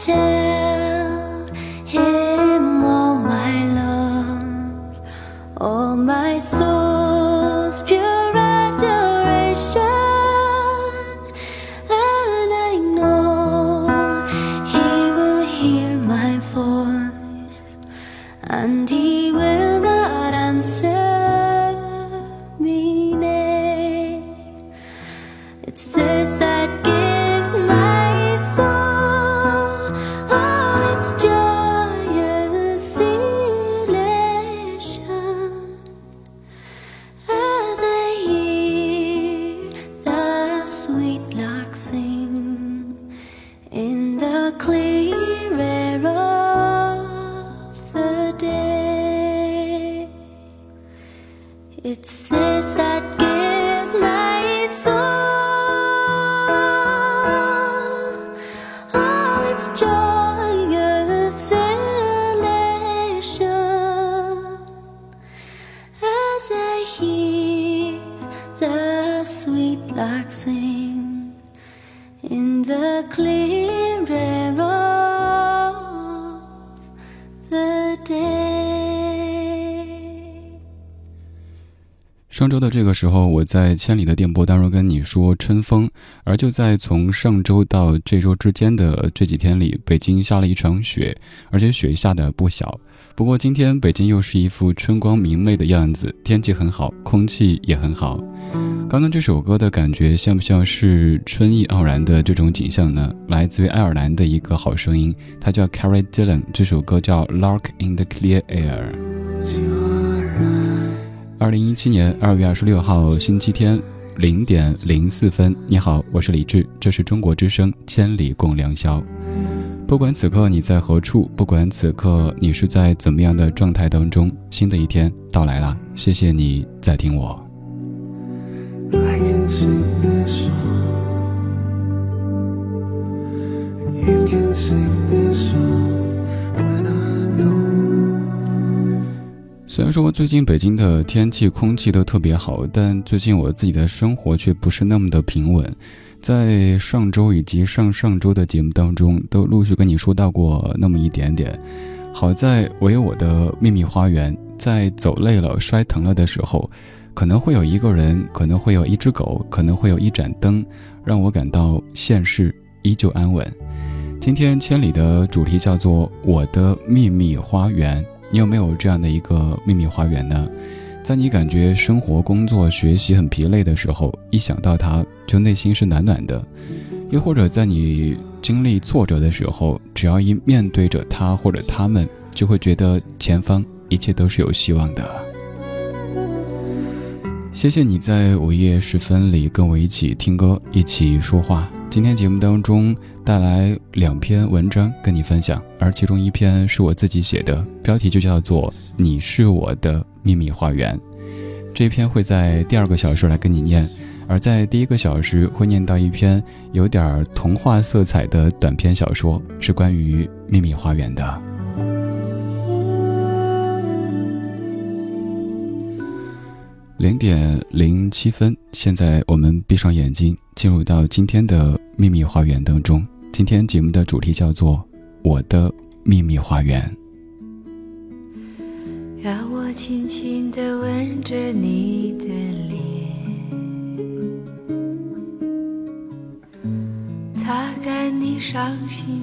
上时候，我在千里的电波当中跟你说春风，而就在从上周到这周之间的这几天里，北京下了一场雪，而且雪下的不小。不过今天北京又是一副春光明媚的样子，天气很好，空气也很好。刚刚这首歌的感觉像不像是春意盎然的这种景象呢？来自于爱尔兰的一个好声音，他叫 Carrie Dillon，这首歌叫《Lark in the Clear Air》。二零一七年二月二十六号星期天零点零四分，你好，我是李志，这是中国之声《千里共良宵》。不管此刻你在何处，不管此刻你是在怎么样的状态当中，新的一天到来了，谢谢你在听我。虽然说最近北京的天气、空气都特别好，但最近我自己的生活却不是那么的平稳。在上周以及上上周的节目当中，都陆续跟你说到过那么一点点。好在我有我的秘密花园，在走累了、摔疼了的时候，可能会有一个人，可能会有一只狗，可能会有一盏灯，让我感到现世依旧安稳。今天千里的主题叫做我的秘密花园。你有没有这样的一个秘密花园呢？在你感觉生活、工作、学习很疲累的时候，一想到它，就内心是暖暖的；又或者在你经历挫折的时候，只要一面对着他或者他们，就会觉得前方一切都是有希望的。谢谢你在午夜时分里跟我一起听歌，一起说话。今天节目当中带来两篇文章跟你分享，而其中一篇是我自己写的，标题就叫做《你是我的秘密花园》。这篇会在第二个小时来跟你念，而在第一个小时会念到一篇有点童话色彩的短篇小说，是关于秘密花园的。零点零七分，现在我们闭上眼睛，进入到今天的秘密花园当中。今天节目的主题叫做《我的秘密花园》。让我轻轻地吻着你的脸，擦干你伤心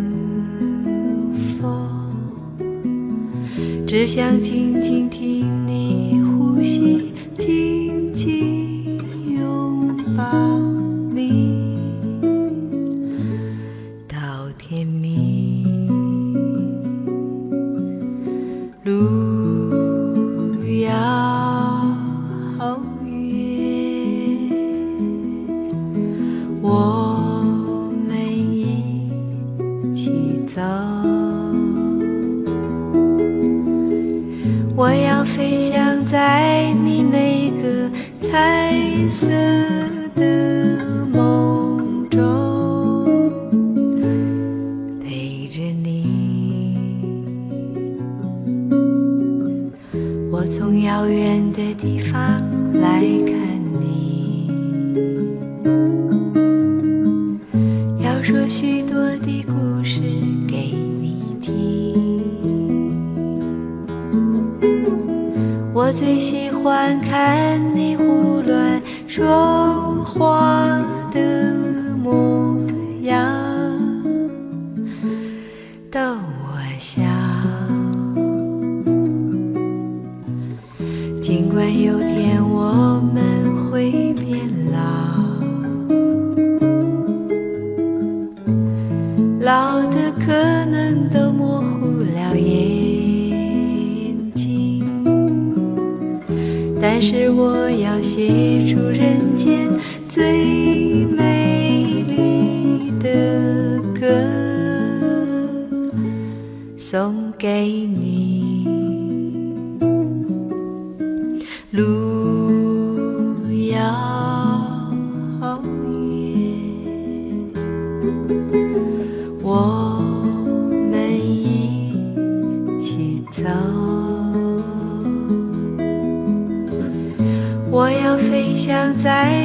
只想静静听。路遥远，我们一起走。我要飞翔在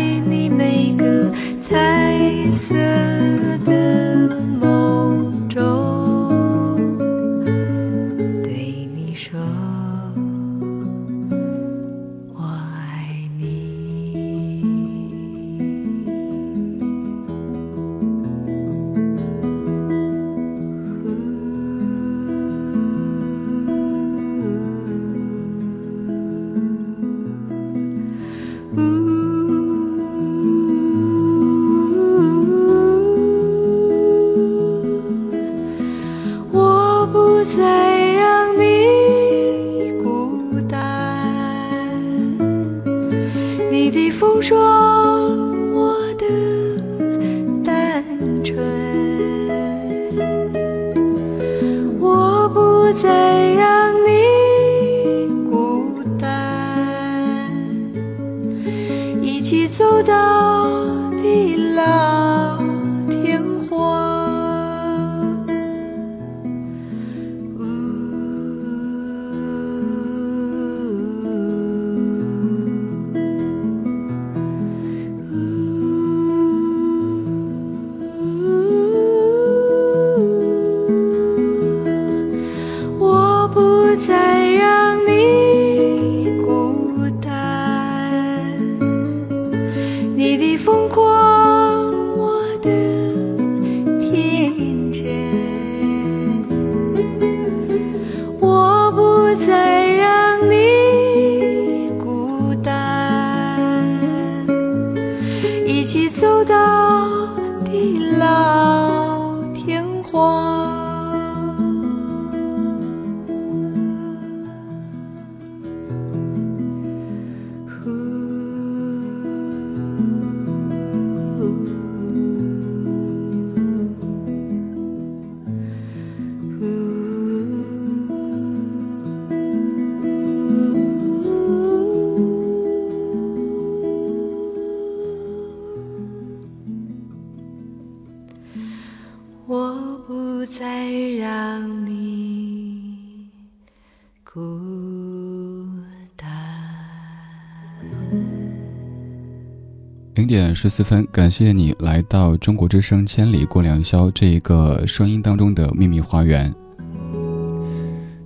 十四分，感谢你来到中国之声《千里过良宵》这一个声音当中的秘密花园。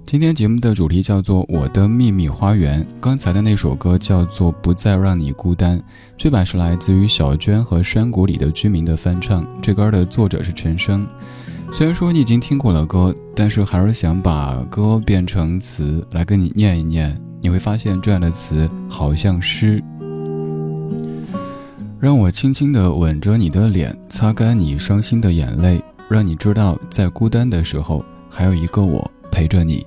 今天节目的主题叫做《我的秘密花园》。刚才的那首歌叫做《不再让你孤单》，这版是来自于小娟和山谷里的居民的翻唱。这歌的作者是陈升。虽然说你已经听过了歌，但是还是想把歌变成词来跟你念一念。你会发现这样的词好像诗。让我轻轻地吻着你的脸，擦干你伤心的眼泪，让你知道在孤单的时候还有一个我陪着你。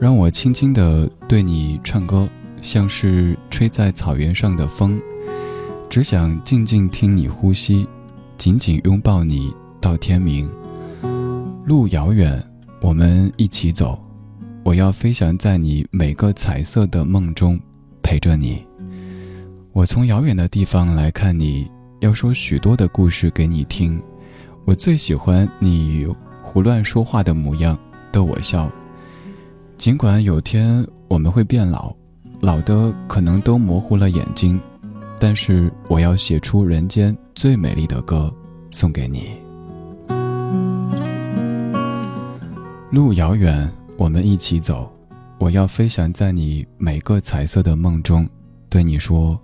让我轻轻地对你唱歌，像是吹在草原上的风，只想静静听你呼吸，紧紧拥抱你到天明。路遥远，我们一起走。我要飞翔在你每个彩色的梦中，陪着你。我从遥远的地方来看你，要说许多的故事给你听。我最喜欢你胡乱说话的模样，逗我笑。尽管有天我们会变老，老的可能都模糊了眼睛，但是我要写出人间最美丽的歌，送给你。路遥远，我们一起走。我要飞翔在你每个彩色的梦中，对你说：“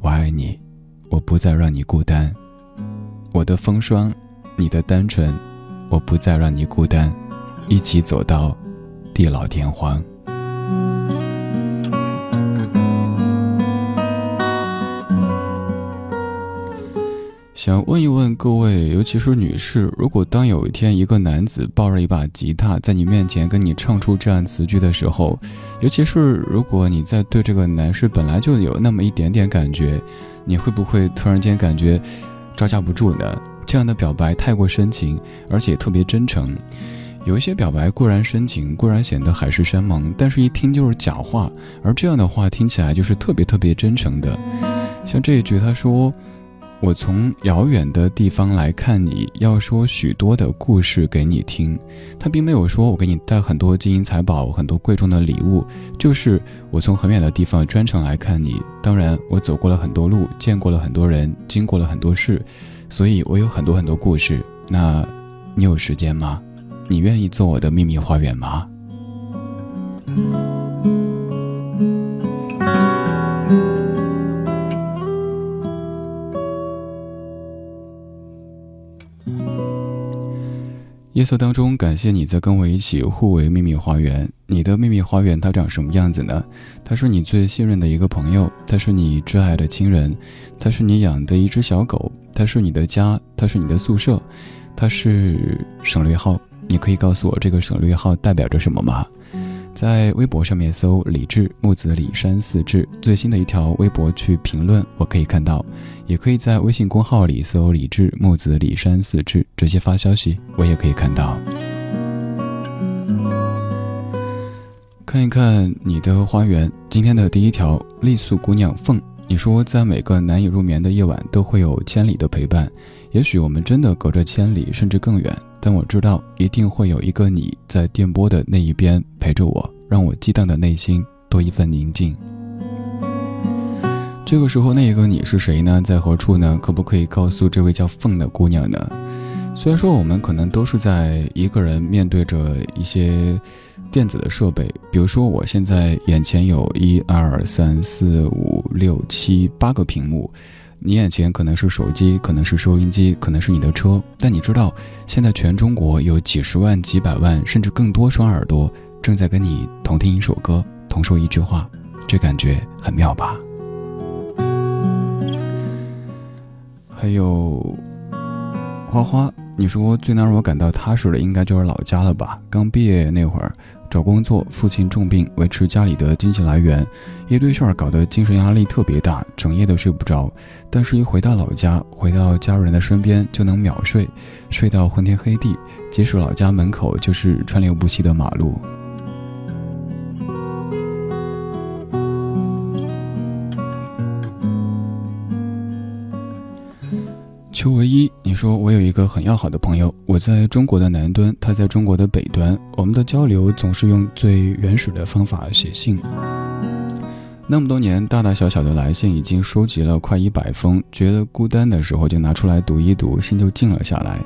我爱你，我不再让你孤单。”我的风霜，你的单纯，我不再让你孤单，一起走到。地老天荒。想问一问各位，尤其是女士，如果当有一天一个男子抱着一把吉他在你面前跟你唱出这样词句的时候，尤其是如果你在对这个男士本来就有那么一点点感觉，你会不会突然间感觉招架不住呢？这样的表白太过深情，而且特别真诚。有一些表白固然深情，固然显得海誓山盟，但是一听就是假话。而这样的话听起来就是特别特别真诚的。像这一句，他说：“我从遥远的地方来看你，要说许多的故事给你听。”他并没有说我给你带很多金银财宝、很多贵重的礼物，就是我从很远的地方专程来看你。当然，我走过了很多路，见过了很多人，经过了很多事，所以我有很多很多故事。那，你有时间吗？你愿意做我的秘密花园吗？夜色当中，感谢你在跟我一起互为秘密花园。你的秘密花园它长什么样子呢？它是你最信任的一个朋友，它是你挚爱的亲人，它是你养的一只小狗，它是你的家，它是你的宿舍，它是省略号。你可以告诉我这个省略号代表着什么吗？在微博上面搜“李志木子李山四志”，最新的一条微博去评论，我可以看到；也可以在微信公号里搜“李志木子李山四志”，直接发消息，我也可以看到。看一看你的花园，今天的第一条，傈僳姑娘凤，你说在每个难以入眠的夜晚，都会有千里的陪伴。也许我们真的隔着千里，甚至更远。但我知道，一定会有一个你在电波的那一边陪着我，让我激荡的内心多一份宁静。这个时候，那一个你是谁呢？在何处呢？可不可以告诉这位叫凤的姑娘呢？虽然说我们可能都是在一个人面对着一些电子的设备，比如说我现在眼前有一二三四五六七八个屏幕。你眼前可能是手机，可能是收音机，可能是你的车，但你知道，现在全中国有几十万、几百万，甚至更多双耳朵正在跟你同听一首歌，同说一句话，这感觉很妙吧？还有花花，你说最能让我感到踏实的，应该就是老家了吧？刚毕业那会儿。找工作，父亲重病，维持家里的经济来源，一堆事儿搞得精神压力特别大，整夜都睡不着。但是，一回到老家，回到家人的身边，就能秒睡，睡到昏天黑地。即使老家门口就是川流不息的马路。邱唯一，你说我有一个很要好的朋友，我在中国的南端，他在中国的北端，我们的交流总是用最原始的方法写信。那么多年，大大小小的来信已经收集了快一百封，觉得孤单的时候就拿出来读一读，心就静了下来。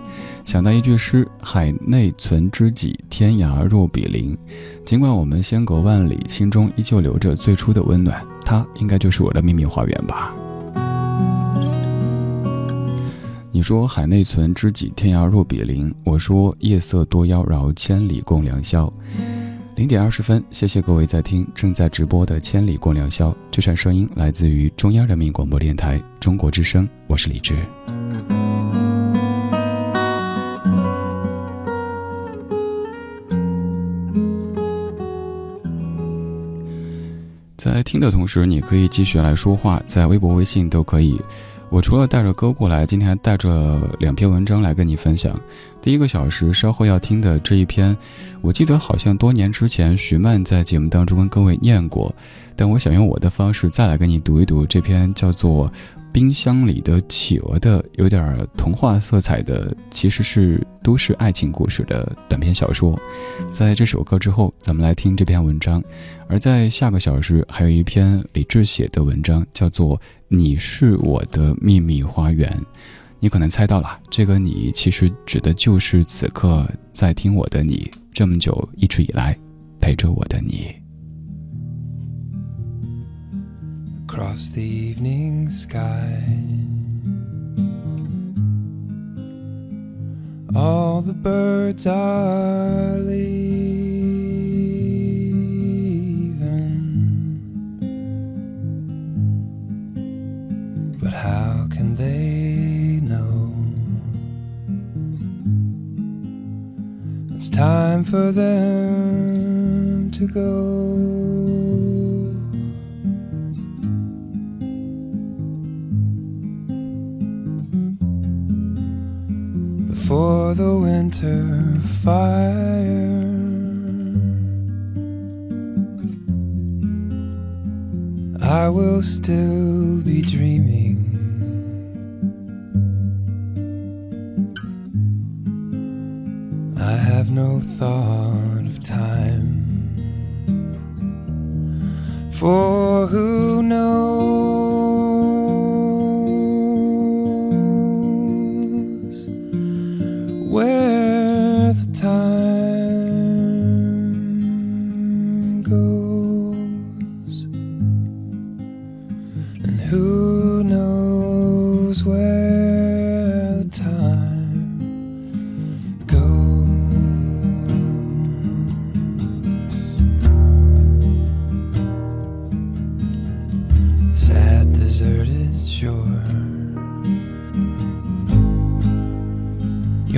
想到一句诗：“海内存知己，天涯若比邻。”尽管我们相隔万里，心中依旧留着最初的温暖。它应该就是我的秘密花园吧。你说“海内存知己，天涯若比邻”，我说“夜色多妖娆，千里共良宵”。零点二十分，谢谢各位在听正在直播的《千里共良宵》。这串声音来自于中央人民广播电台中国之声，我是李志。在听的同时，你可以继续来说话，在微博、微信都可以。我除了带着歌过来，今天还带着两篇文章来跟你分享。第一个小时稍后要听的这一篇，我记得好像多年之前徐曼在节目当中跟各位念过，但我想用我的方式再来跟你读一读这篇叫做《冰箱里的企鹅》的，有点童话色彩的，其实是都市爱情故事的短篇小说。在这首歌之后，咱们来听这篇文章。而在下个小时，还有一篇李志写的文章，叫做。你是我的秘密花园，你可能猜到了，这个你其实指的就是此刻在听我的你，这么久一直以来陪着我的你。across the evening sky. All the birds are leaving, but how can they know? It's time for them to go. Before the winter fire, I will still be dreaming. I have no thought of time. For who knows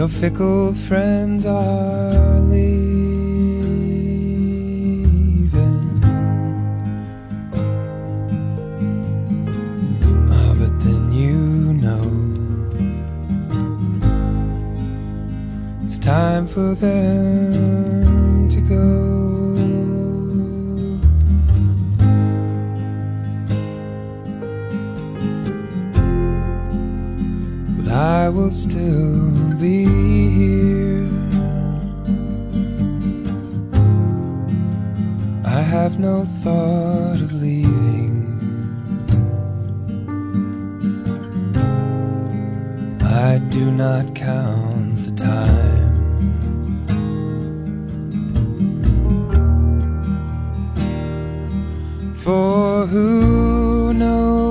Your fickle friends are leaving. Ah, but then you know it's time for them will still be here. I have no thought of leaving. I do not count the time. For who knows?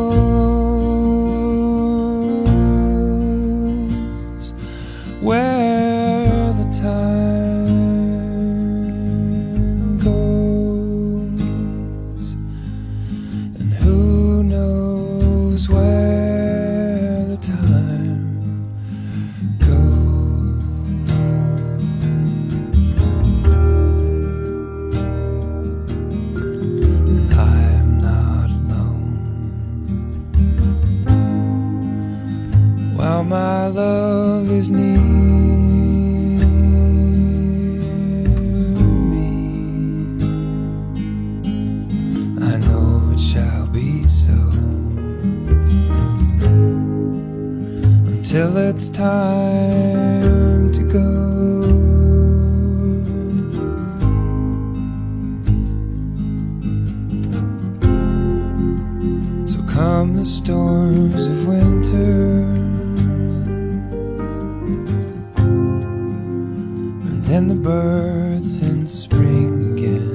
Time to go. So come the storms of winter. And then the birds in spring again.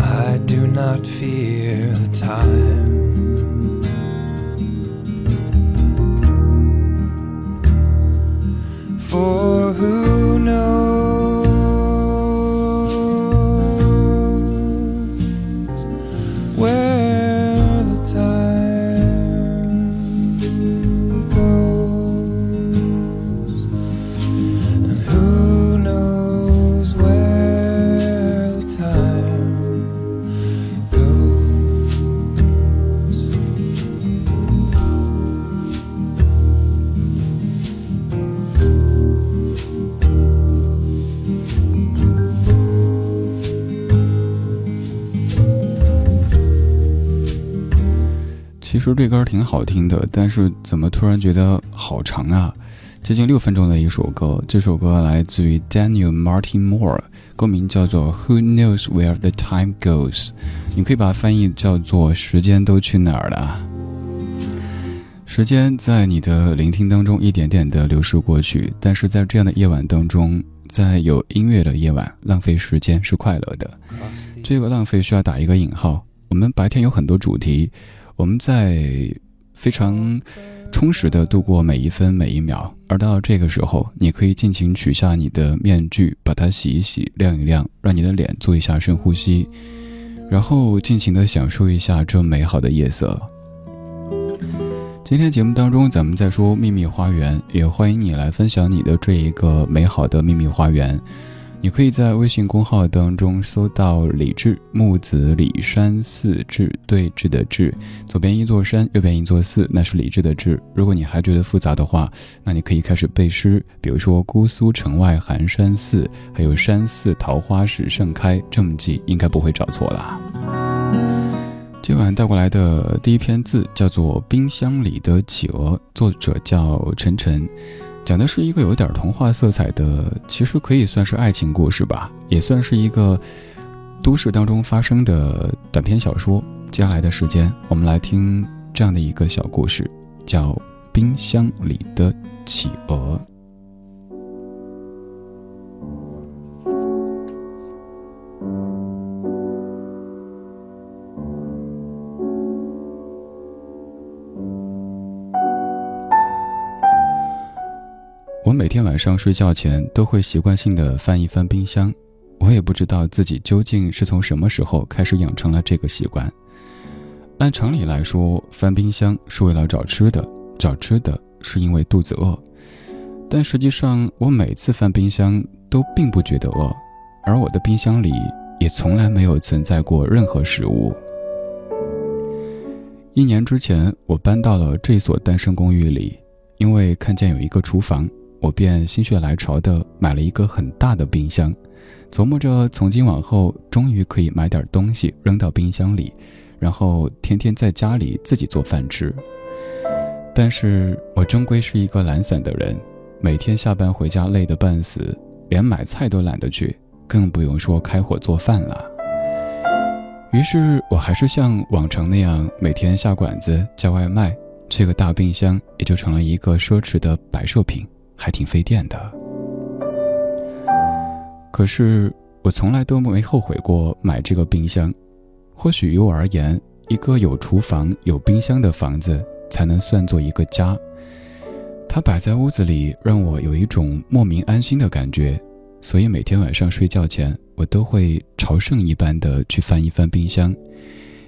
I do not fear the time. 实这歌挺好听的，但是怎么突然觉得好长啊？接近六分钟的一首歌，这首歌来自于 Daniel Martin Moore，歌名叫做《Who Knows Where the Time Goes》，你可以把它翻译叫做“时间都去哪儿了”。时间在你的聆听当中一点点的流逝过去，但是在这样的夜晚当中，在有音乐的夜晚，浪费时间是快乐的。这个浪费需要打一个引号。我们白天有很多主题，我们在非常充实的度过每一分每一秒，而到这个时候，你可以尽情取下你的面具，把它洗一洗、晾一晾，让你的脸做一下深呼吸，然后尽情的享受一下这美好的夜色。今天节目当中，咱们在说秘密花园，也欢迎你来分享你的这一个美好的秘密花园。你可以在微信公号当中搜到“李志木子李山寺志对峙的志”，左边一座山，右边一座寺，那是李志的志。如果你还觉得复杂的话，那你可以开始背诗，比如说“姑苏城外寒山寺”，还有“山寺桃花始盛开”，这么记应该不会找错啦。今晚带过来的第一篇字叫做《冰箱里的企鹅》，作者叫晨晨。讲的是一个有点童话色彩的，其实可以算是爱情故事吧，也算是一个都市当中发生的短篇小说。接下来的时间，我们来听这样的一个小故事，叫《冰箱里的企鹅》。我每天晚上睡觉前都会习惯性的翻一翻冰箱，我也不知道自己究竟是从什么时候开始养成了这个习惯。按常理来说，翻冰箱是为了找吃的，找吃的是因为肚子饿。但实际上，我每次翻冰箱都并不觉得饿，而我的冰箱里也从来没有存在过任何食物。一年之前，我搬到了这所单身公寓里，因为看见有一个厨房。我便心血来潮的买了一个很大的冰箱，琢磨着从今往后终于可以买点东西扔到冰箱里，然后天天在家里自己做饭吃。但是我终归是一个懒散的人，每天下班回家累得半死，连买菜都懒得去，更不用说开火做饭了。于是我还是像往常那样每天下馆子叫外卖，这个大冰箱也就成了一个奢侈的摆设品。还挺费电的，可是我从来都没后悔过买这个冰箱。或许于我而言，一个有厨房、有冰箱的房子才能算作一个家。它摆在屋子里，让我有一种莫名安心的感觉。所以每天晚上睡觉前，我都会朝圣一般的去翻一翻冰箱，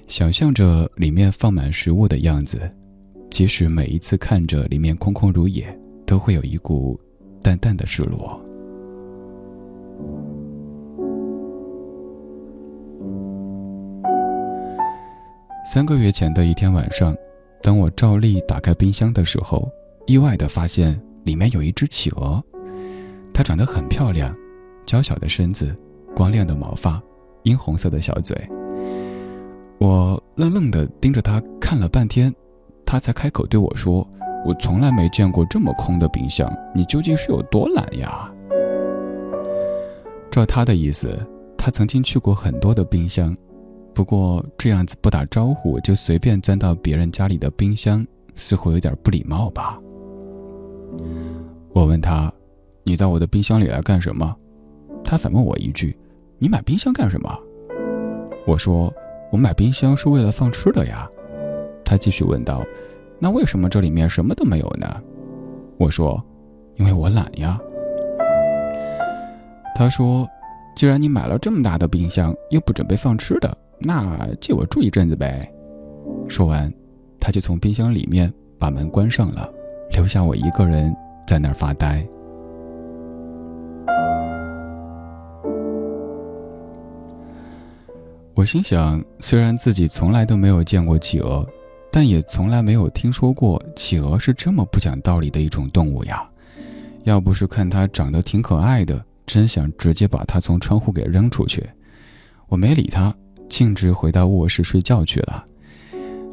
想象着里面放满食物的样子。即使每一次看着里面空空如也。都会有一股淡淡的失落。三个月前的一天晚上，当我照例打开冰箱的时候，意外的发现里面有一只企鹅。它长得很漂亮，娇小的身子，光亮的毛发，殷红色的小嘴。我愣愣的盯着它看了半天，他才开口对我说：“我从来没见过这么空的冰箱，你究竟是有多懒呀？”照他的意思，他曾经去过很多的冰箱，不过这样子不打招呼就随便钻到别人家里的冰箱，似乎有点不礼貌吧。我问他：“你到我的冰箱里来干什么？”他反问我一句：“你买冰箱干什么？”我说：“我买冰箱是为了放吃的呀。”他继续问道：“那为什么这里面什么都没有呢？”我说：“因为我懒呀。”他说：“既然你买了这么大的冰箱，又不准备放吃的，那借我住一阵子呗。”说完，他就从冰箱里面把门关上了，留下我一个人在那儿发呆。我心想，虽然自己从来都没有见过企鹅，但也从来没有听说过企鹅是这么不讲道理的一种动物呀。要不是看它长得挺可爱的，真想直接把它从窗户给扔出去。我没理它，径直回到卧室睡觉去了。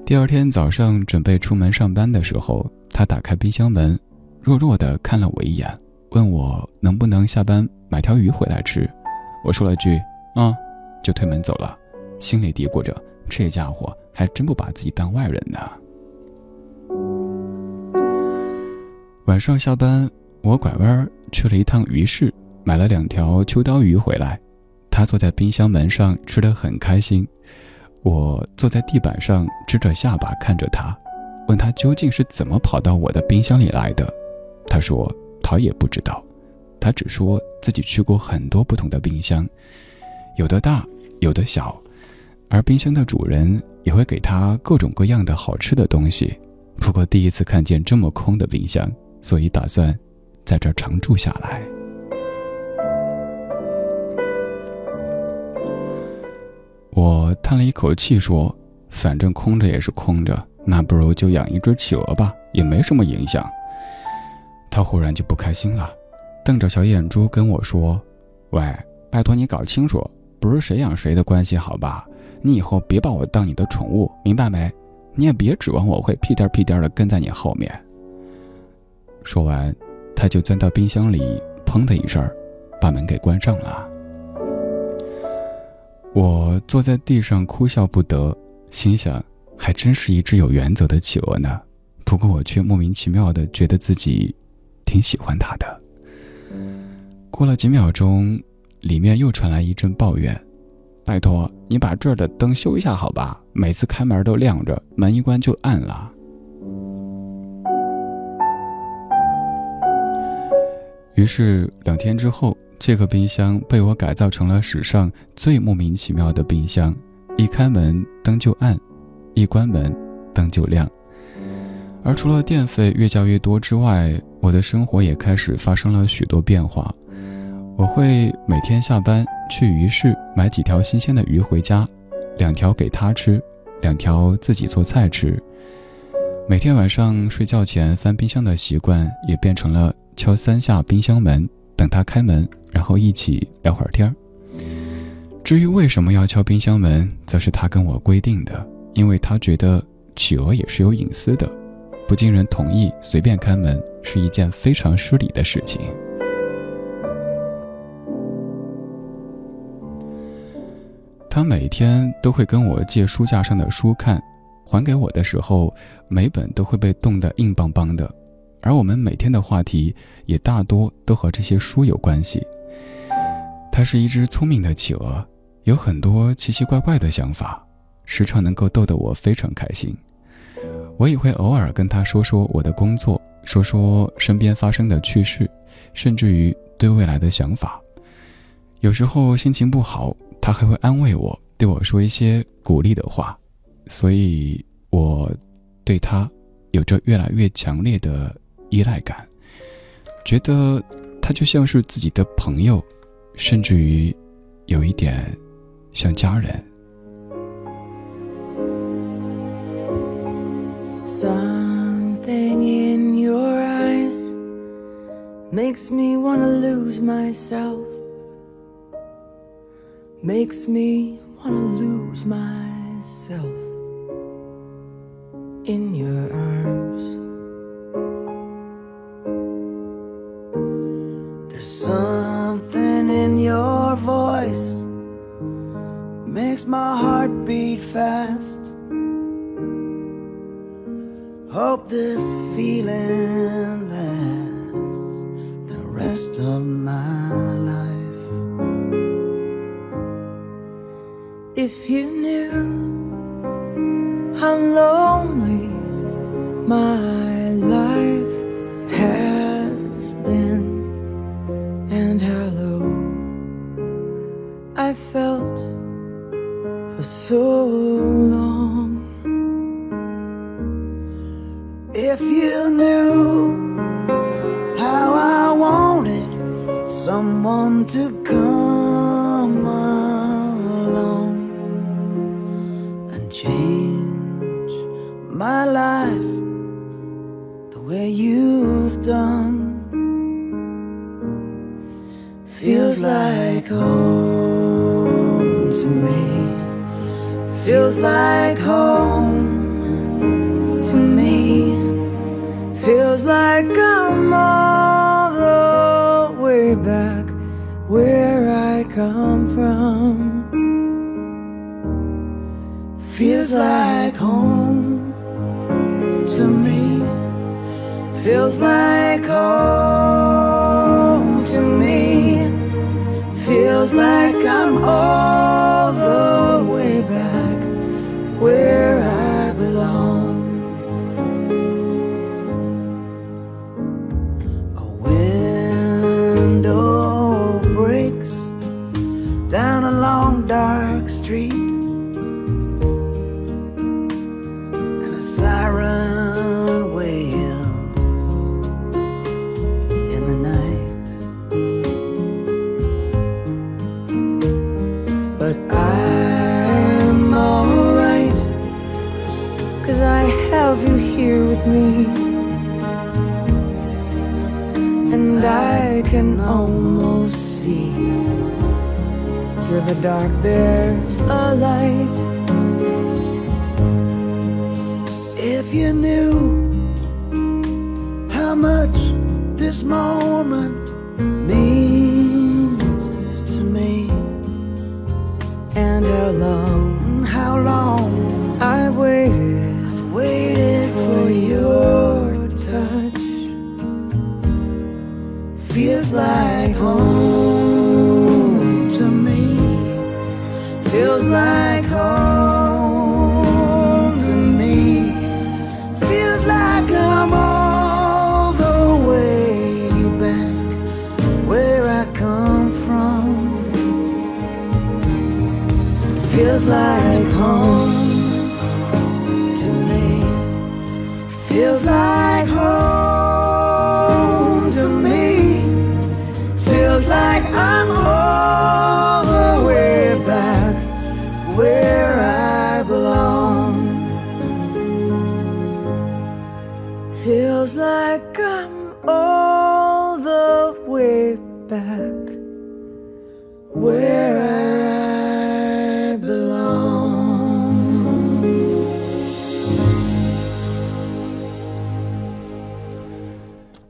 第二天早上准备出门上班的时候，它打开冰箱门，弱弱的看了我一眼，问我能不能下班买条鱼回来吃。我说了句“嗯”，就推门走了。心里嘀咕着：“这家伙还真不把自己当外人呢。”晚上下班，我拐弯去了一趟鱼市，买了两条秋刀鱼回来。他坐在冰箱门上吃得很开心，我坐在地板上支着下巴看着他，问他究竟是怎么跑到我的冰箱里来的。他说他也不知道，他只说自己去过很多不同的冰箱，有的大，有的小。而冰箱的主人也会给他各种各样的好吃的东西。不过第一次看见这么空的冰箱，所以打算在这儿常住下来。我叹了一口气说：“反正空着也是空着，那不如就养一只企鹅吧，也没什么影响。”他忽然就不开心了，瞪着小眼珠跟我说：“喂，拜托你搞清楚，不是谁养谁的关系，好吧？”你以后别把我当你的宠物，明白没？你也别指望我会屁颠屁颠的跟在你后面。说完，他就钻到冰箱里，砰的一声，把门给关上了。我坐在地上哭笑不得，心想，还真是一只有原则的企鹅呢。不过我却莫名其妙的觉得自己挺喜欢它的。过了几秒钟，里面又传来一阵抱怨。拜托，你把这儿的灯修一下好吧？每次开门都亮着，门一关就暗了。于是两天之后，这个冰箱被我改造成了史上最莫名其妙的冰箱：一开门灯就暗，一关门灯就亮。而除了电费越交越多之外，我的生活也开始发生了许多变化。我会每天下班去鱼市买几条新鲜的鱼回家，两条给他吃，两条自己做菜吃。每天晚上睡觉前翻冰箱的习惯也变成了敲三下冰箱门，等他开门，然后一起聊会儿天儿。至于为什么要敲冰箱门，则是他跟我规定的，因为他觉得企鹅也是有隐私的，不经人同意随便开门是一件非常失礼的事情。他每天都会跟我借书架上的书看，还给我的时候，每本都会被冻得硬邦邦的。而我们每天的话题也大多都和这些书有关系。它是一只聪明的企鹅，有很多奇奇怪怪的想法，时常能够逗得我非常开心。我也会偶尔跟他说说我的工作，说说身边发生的趣事，甚至于对未来的想法。有时候心情不好。他还会安慰我，对我说一些鼓励的话，所以我对他有着越来越强烈的依赖感，觉得他就像是自己的朋友，甚至于有一点像家人。Something in your eyes makes me wanna lose myself. In your arms. There's something in your voice makes my heart beat fast. Hope this I'm all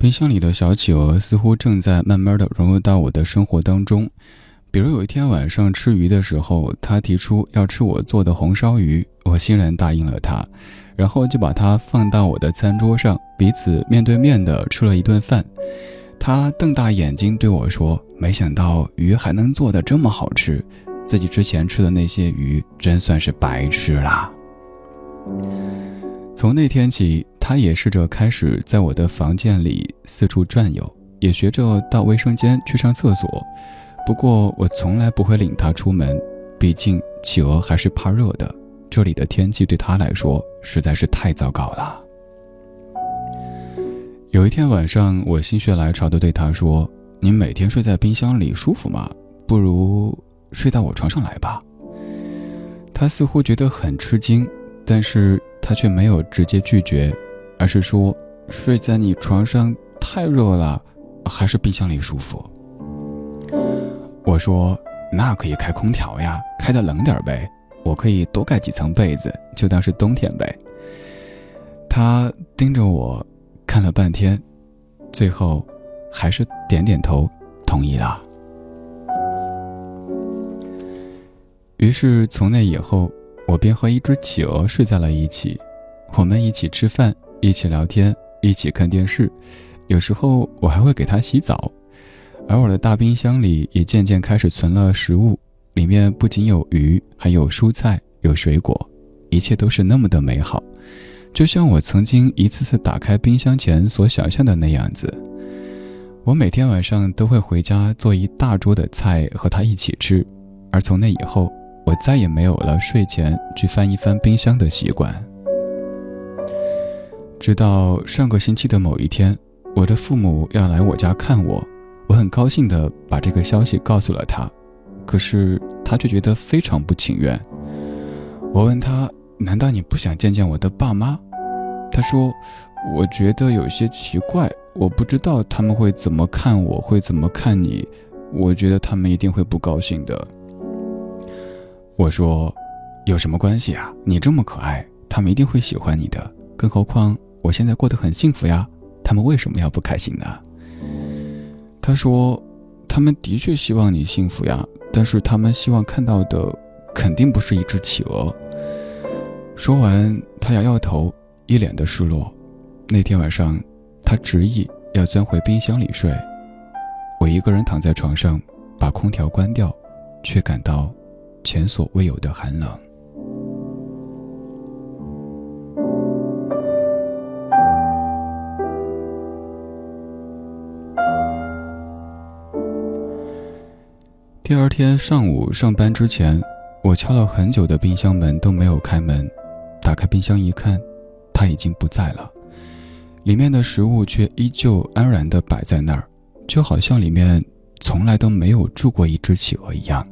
冰箱里的小企鹅似乎正在慢慢的融入到我的生活当中。比如有一天晚上吃鱼的时候，他提出要吃我做的红烧鱼，我欣然答应了他，然后就把它放到我的餐桌上，彼此面对面的吃了一顿饭。他瞪大眼睛对我说：“没想到鱼还能做的这么好吃，自己之前吃的那些鱼真算是白吃啦。”从那天起，他也试着开始在我的房间里四处转悠，也学着到卫生间去上厕所。不过我从来不会领他出门，毕竟企鹅还是怕热的，这里的天气对他来说实在是太糟糕了。有一天晚上，我心血来潮地对他说：“你每天睡在冰箱里舒服吗？不如睡到我床上来吧。”他似乎觉得很吃惊，但是他却没有直接拒绝，而是说：“睡在你床上太热了，还是冰箱里舒服。”我说：“那可以开空调呀，开的冷点呗。我可以多盖几层被子，就当是冬天呗。”他盯着我看了半天，最后还是点点头同意了。于是从那以后，我便和一只企鹅睡在了一起，我们一起吃饭，一起聊天，一起看电视，有时候我还会给它洗澡。而我的大冰箱里也渐渐开始存了食物，里面不仅有鱼，还有蔬菜，有水果，一切都是那么的美好，就像我曾经一次次打开冰箱前所想象的那样子。我每天晚上都会回家做一大桌的菜和他一起吃，而从那以后，我再也没有了睡前去翻一翻冰箱的习惯。直到上个星期的某一天，我的父母要来我家看我。我很高兴地把这个消息告诉了他，可是他却觉得非常不情愿。我问他：“难道你不想见见我的爸妈？”他说：“我觉得有些奇怪，我不知道他们会怎么看我，会怎么看你。我觉得他们一定会不高兴的。”我说：“有什么关系啊？你这么可爱，他们一定会喜欢你的。更何况我现在过得很幸福呀，他们为什么要不开心呢？”他说：“他们的确希望你幸福呀，但是他们希望看到的肯定不是一只企鹅。”说完，他摇摇头，一脸的失落。那天晚上，他执意要钻回冰箱里睡。我一个人躺在床上，把空调关掉，却感到前所未有的寒冷。第二天上午上班之前，我敲了很久的冰箱门都没有开门。打开冰箱一看，它已经不在了，里面的食物却依旧安然地摆在那儿，就好像里面从来都没有住过一只企鹅一样。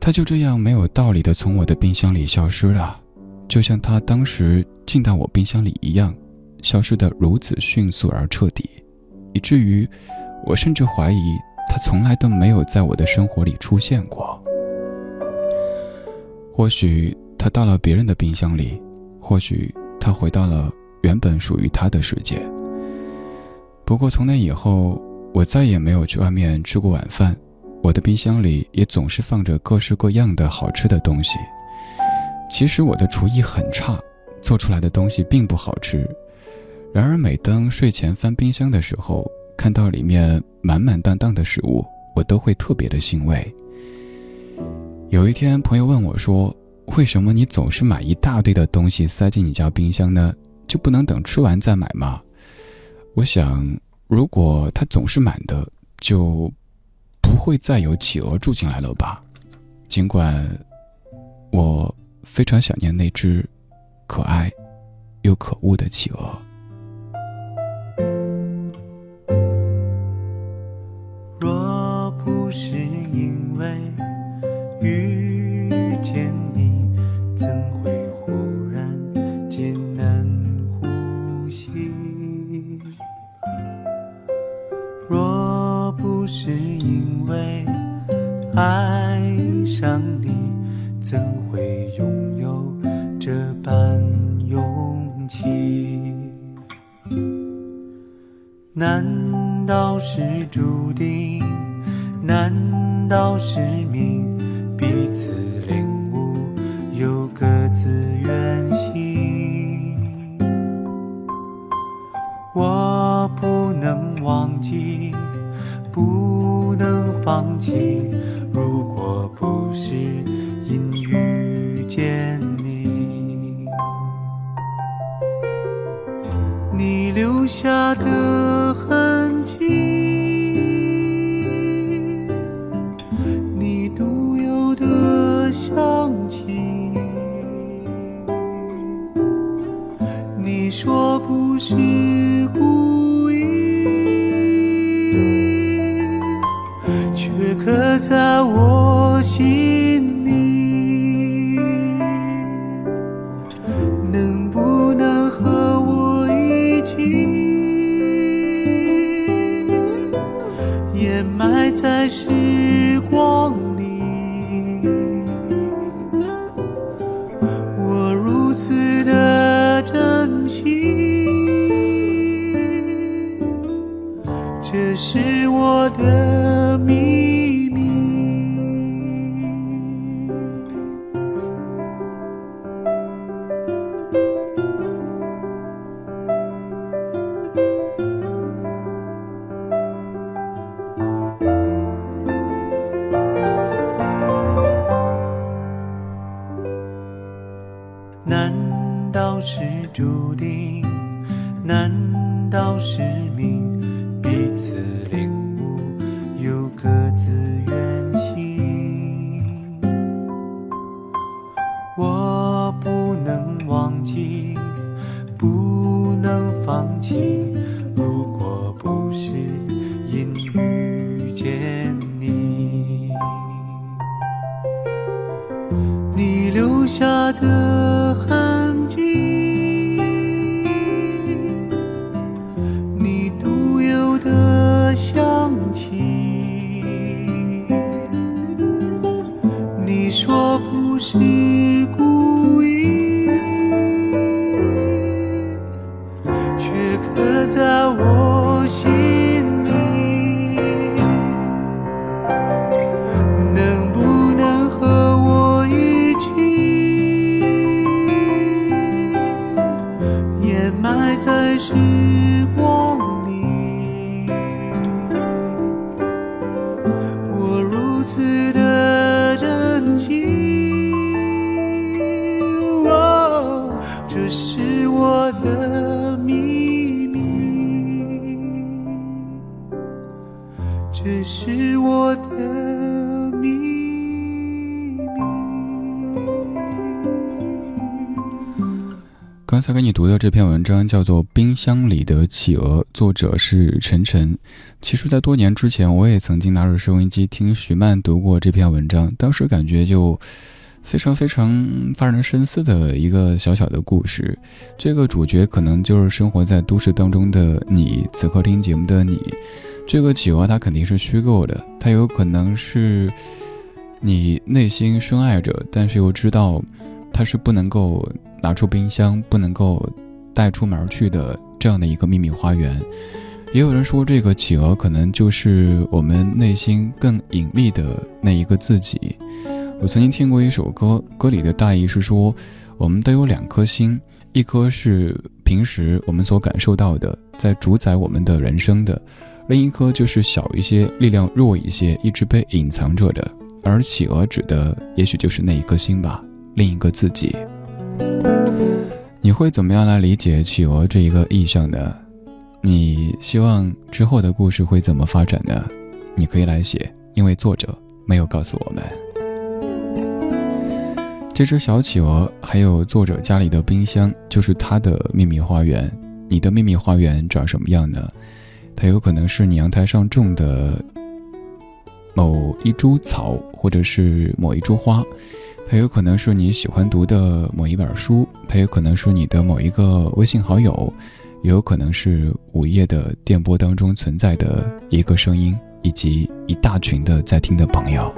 它就这样没有道理地从我的冰箱里消失了，就像它当时进到我冰箱里一样，消失得如此迅速而彻底，以至于我甚至怀疑。他从来都没有在我的生活里出现过。或许他到了别人的冰箱里，或许他回到了原本属于他的世界。不过从那以后，我再也没有去外面吃过晚饭，我的冰箱里也总是放着各式各样的好吃的东西。其实我的厨艺很差，做出来的东西并不好吃。然而每当睡前翻冰箱的时候，看到里面满满当当的食物，我都会特别的欣慰。有一天，朋友问我说：“为什么你总是买一大堆的东西塞进你家冰箱呢？就不能等吃完再买吗？”我想，如果它总是满的，就不会再有企鹅住进来了吧。尽管我非常想念那只可爱又可恶的企鹅。在我章叫做《冰箱里的企鹅》，作者是陈晨。其实，在多年之前，我也曾经拿着收音机听徐曼读过这篇文章，当时感觉就非常非常发人深思的一个小小的故事。这个主角可能就是生活在都市当中的你，此刻听节目的你。这个企鹅它肯定是虚构的，它有可能是你内心深爱着，但是又知道它是不能够拿出冰箱，不能够带出门去的这样的一个秘密花园。也有人说，这个企鹅可能就是我们内心更隐秘的那一个自己。我曾经听过一首歌，歌里的大意是说，我们都有两颗心，一颗是平时我们所感受到的，在主宰我们的人生的，另一颗就是小一些、力量弱一些、一直被隐藏着的。而企鹅指的，也许就是那一颗心吧，另一个自己。你会怎么样来理解企鹅这一个意象呢？你希望之后的故事会怎么发展呢？你可以来写，因为作者没有告诉我们。这只小企鹅，还有作者家里的冰箱，就是他的秘密花园。你的秘密花园长什么样呢？它有可能是你阳台上种的某一株草，或者是某一株花；它有可能是你喜欢读的某一本书；它有可能是你的某一个微信好友。也有可能是午夜的电波当中存在的一个声音，以及一大群的在听的朋友。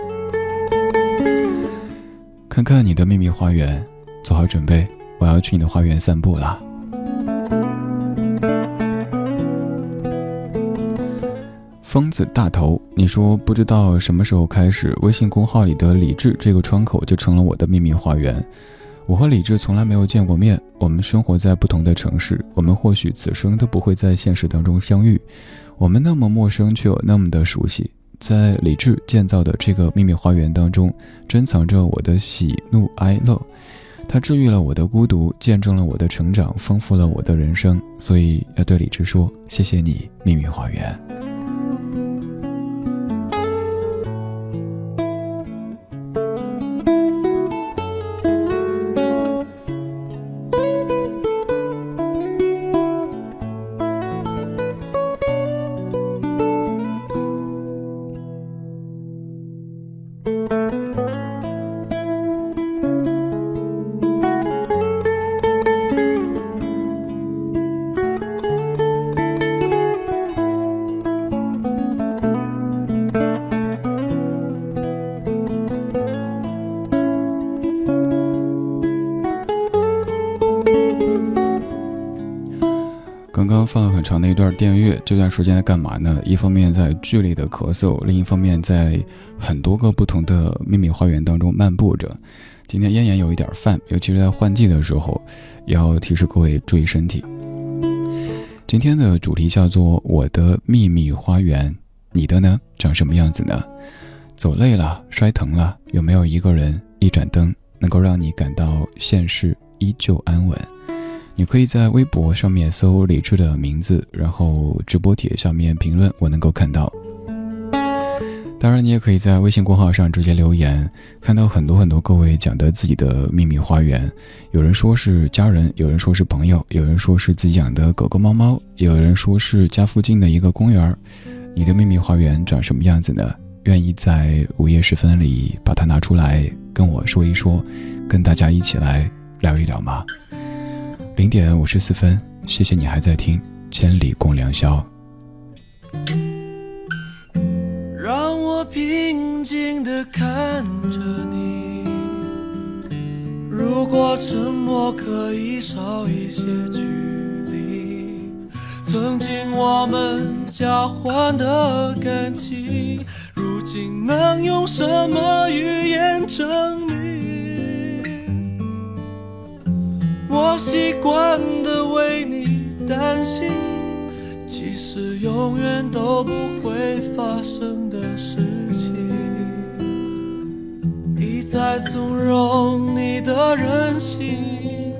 看看你的秘密花园，做好准备，我要去你的花园散步了。疯子大头，你说不知道什么时候开始，微信公号里的李智这个窗口就成了我的秘密花园。我和李智从来没有见过面，我们生活在不同的城市，我们或许此生都不会在现实当中相遇。我们那么陌生，却又那么的熟悉。在李智建造的这个秘密花园当中，珍藏着我的喜怒哀乐。它治愈了我的孤独，见证了我的成长，丰富了我的人生。所以要对李智说：谢谢你，秘密花园。电乐，这段时间在干嘛呢？一方面在剧烈的咳嗽，另一方面在很多个不同的秘密花园当中漫步着。今天咽炎有一点犯，尤其是在换季的时候，要提示各位注意身体。今天的主题叫做“我的秘密花园”，你的呢？长什么样子呢？走累了，摔疼了，有没有一个人、一盏灯，能够让你感到现世依旧安稳？你可以在微博上面搜李志的名字，然后直播帖下面评论，我能够看到。当然，你也可以在微信公号上直接留言，看到很多很多各位讲的自己的秘密花园。有人说是家人，有人说是朋友，有人说是自己养的狗狗猫猫，有人说是家附近的一个公园。你的秘密花园长什么样子呢？愿意在午夜时分里把它拿出来跟我说一说，跟大家一起来聊一聊吗？零点五十四分，谢谢你还在听《千里共良宵》。让我平静地看着你。如果沉默可以少一些距离，曾经我们交换的感情，如今能用什么语言证明？我习惯的为你担心，其实永远都不会发生的事情，一。再纵容你的任性，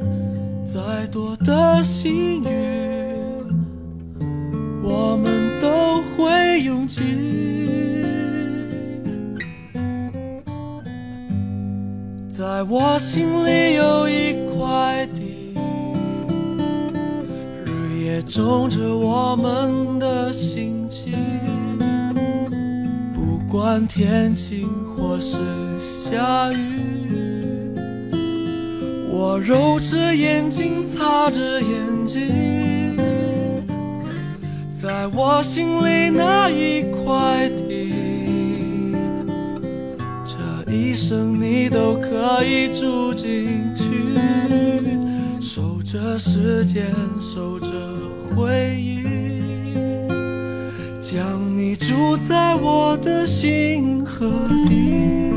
再多的幸运，我们都会用尽。在我心里有一块地，日夜种着我们的心情，不管天晴或是。下雨，我揉着眼睛，擦着眼睛，在我心里那一块地，一生你都可以住进去，守着时间，守着回忆，将你住在我的心河底。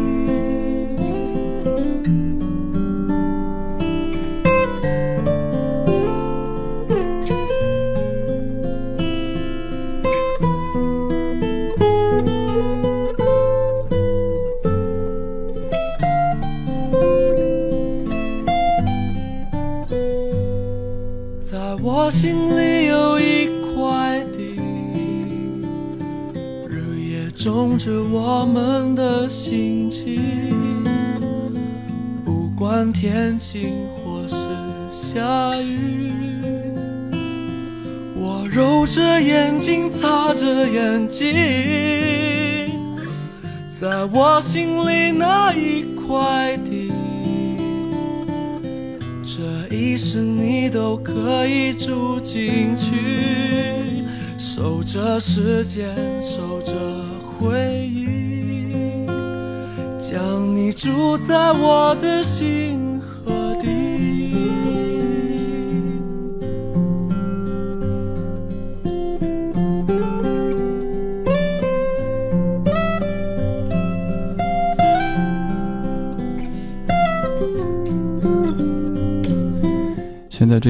时间，守着。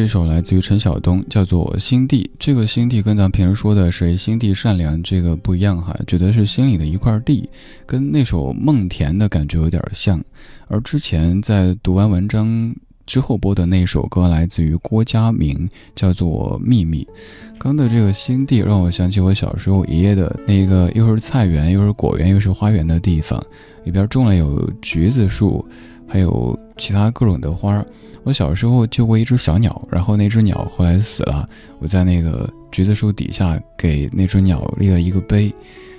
这首来自于陈晓东，叫做《心地》。这个心地跟咱平时说的谁心地善良这个不一样哈，指的是心里的一块地，跟那首梦田的感觉有点像。而之前在读完文章之后播的那首歌来自于郭佳明，叫做《秘密》。刚的这个心地让我想起我小时候爷爷的那个又是菜园又是果园又是花园的地方，里边种了有橘子树，还有其他各种的花。我小时候救过一只小鸟，然后那只鸟后来死了。我在那个橘子树底下给那只鸟立了一个碑。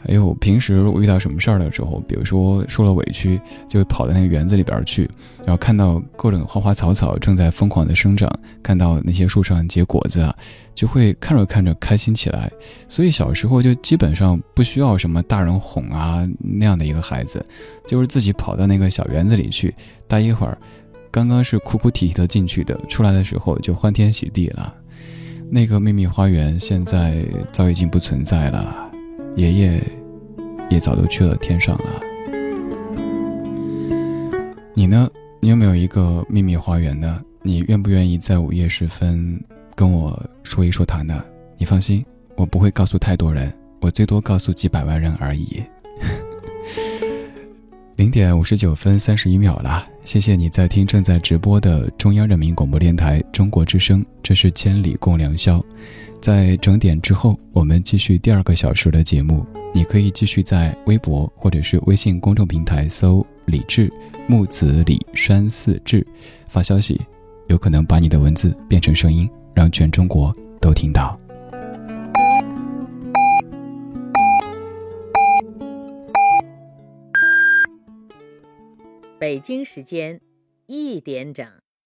还有平时我遇到什么事儿的时候，比如说受了委屈，就会跑到那个园子里边去，然后看到各种花花草草正在疯狂的生长，看到那些树上结果子啊，就会看着看着开心起来。所以小时候就基本上不需要什么大人哄啊那样的一个孩子，就是自己跑到那个小园子里去待一会儿。刚刚是哭哭啼啼的进去的，出来的时候就欢天喜地了。那个秘密花园现在早已经不存在了，爷爷也早都去了天上了。你呢？你有没有一个秘密花园呢？你愿不愿意在午夜时分跟我说一说它呢？你放心，我不会告诉太多人，我最多告诉几百万人而已。零点五十九分三十一秒了，谢谢你在听正在直播的中央人民广播电台中国之声，这是千里共良宵。在整点之后，我们继续第二个小时的节目。你可以继续在微博或者是微信公众平台搜“李志木子李山四志”，发消息，有可能把你的文字变成声音，让全中国都听到。北京时间一点整。